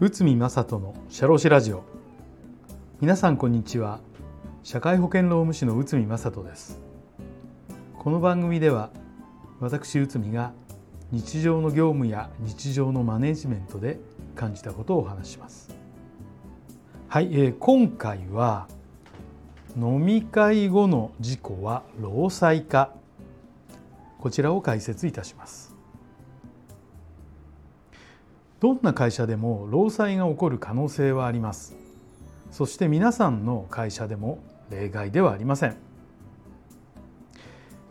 内海正人の社労士ラジオ。皆さんこんにちは。社会保険労務士の内海正人です。この番組では私内海が日常の業務や日常のマネジメントで感じたことをお話します。はい、えー、今回は飲み会後の事故は労災かこちらを解説いたします。どんな会社でも労災が起こる可能性はあります。そして皆さんの会社でも例外ではありません。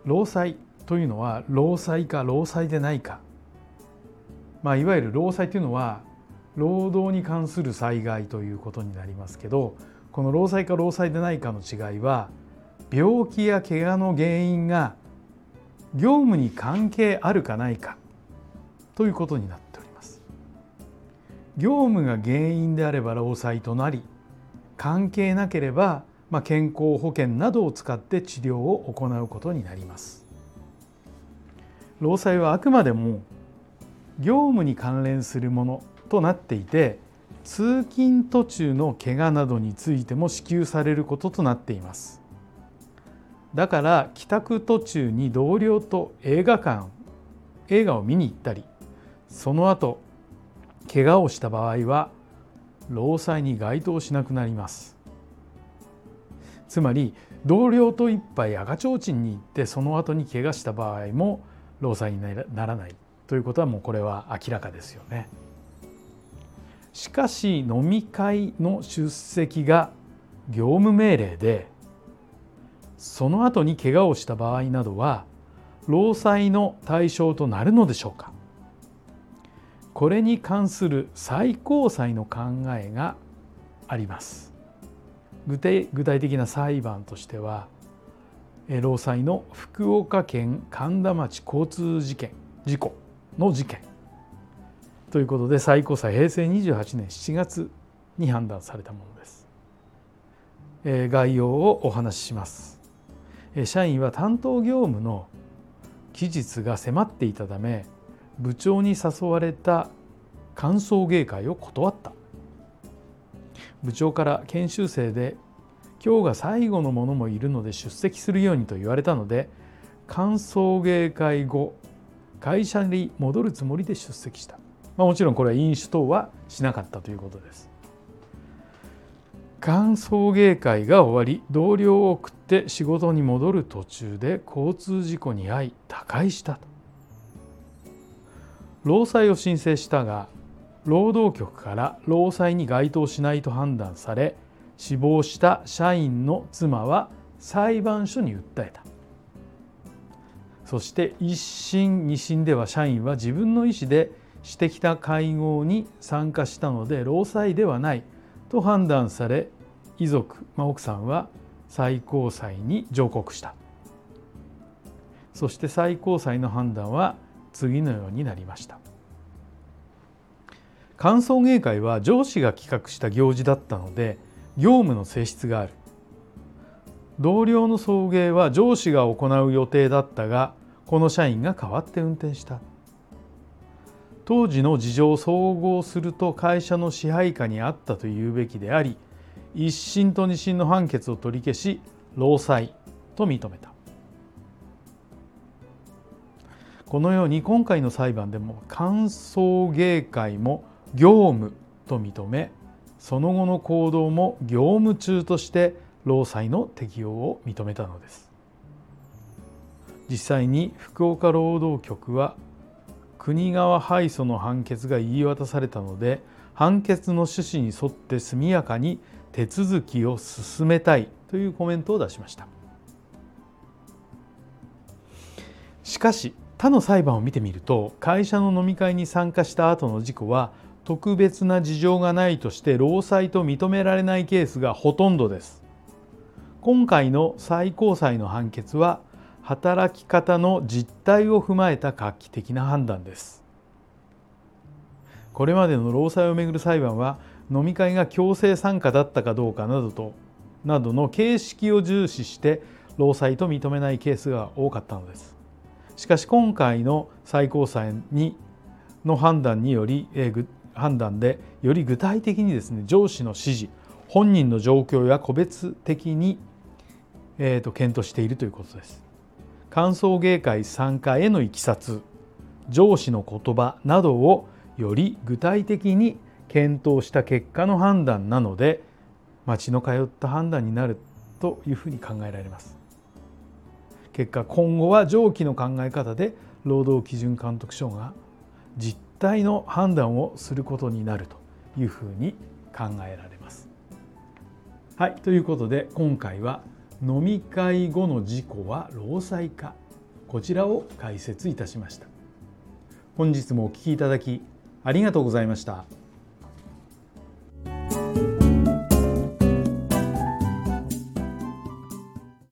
労災というのは労災か労災でないか。まあいわゆる労災というのは労働に関する災害ということになりますけどこの労災か労災でないかの違いは病気や怪我の原因が業務に関係あるかないかということになっております。業務が原因であれば労災となり関係なければ、まあ、健康保険などを使って治療を行うことになります。労災はあくまでも業務に関連するものとなっていて通勤途中の怪我などについても支給されることとなっています。だから帰宅途中に同僚と映画館映画を見に行ったりその後怪我をした場合は労災に該当しなくなりますつまり同僚と一杯赤ちょうちんに行ってその後に怪我した場合も労災にならないということはもうこれは明らかですよね。しかし飲み会の出席が業務命令でその後に怪我をした場合などは労災の対象となるのでしょうか？これに関する最高裁の考えがあります具体具体的な裁判としては労災の福岡県神田町交通事件事故の事件ということで最高裁平成28年7月に判断されたものです。え概要をお話しします。社員は担当業務の期日が迫っていたため部長に誘われた歓送迎会を断った部長から研修生で今日が最後の者もいるので出席するようにと言われたので歓送迎会後会社に戻るつもりで出席したまあ、もちろんこれは飲酒等はしなかったということです。歓送迎会が終わり同僚を送って仕事に戻る途中で交通事故に遭い他界したと。労災を申請したが労働局から労災に該当しないと判断され死亡した社員の妻は裁判所に訴えた。そして一審二審では社員は自分の意思でしてきた会合に参加したので労災ではない。と判断され遺族、まあ、奥さんは最高裁に上告した。そして最高裁の判断は次のようになりました。歓送迎会は上司が企画した行事だったので業務の性質がある。同僚の送迎は上司が行う予定だったがこの社員が代わって運転した。当時の事情を総合すると会社の支配下にあったというべきであり一審と二審の判決を取り消し労災と認めた。このように今回の裁判でも歓送迎会も業務と認めその後の行動も業務中として労災の適用を認めたのです。実際に福岡労働局は国側敗訴の判決が言い渡されたので判決の趣旨に沿って速やかに手続きを進めたいというコメントを出しました。しかし他の裁判を見てみると会社の飲み会に参加した後の事故は特別な事情がないとして労災と認められないケースがほとんどです。今回の最高裁の判決は働き方の実態を踏まえた画期的な判断ですこれまでの労災をめぐる裁判は飲み会が強制参加だったかどうかなどとなどの形式を重視して労災と認めないケースが多かったのですしかし今回の最高裁にの判断により、えー、判断でより具体的にですね上司の指示本人の状況や個別的に、えーと、検討しているということです。歓送迎会参加へのいきさつ上司の言葉などをより具体的に検討した結果の判断なので町の通った判断になるというふうに考えられます。結果今後は上記の考え方で労働基準監督署が実態の判断をすることになるというふうに考えられます。はいということで今回は飲み会後の事故は労災かこちらを解説いたしました。本日もお聞きいただきありがとうございました。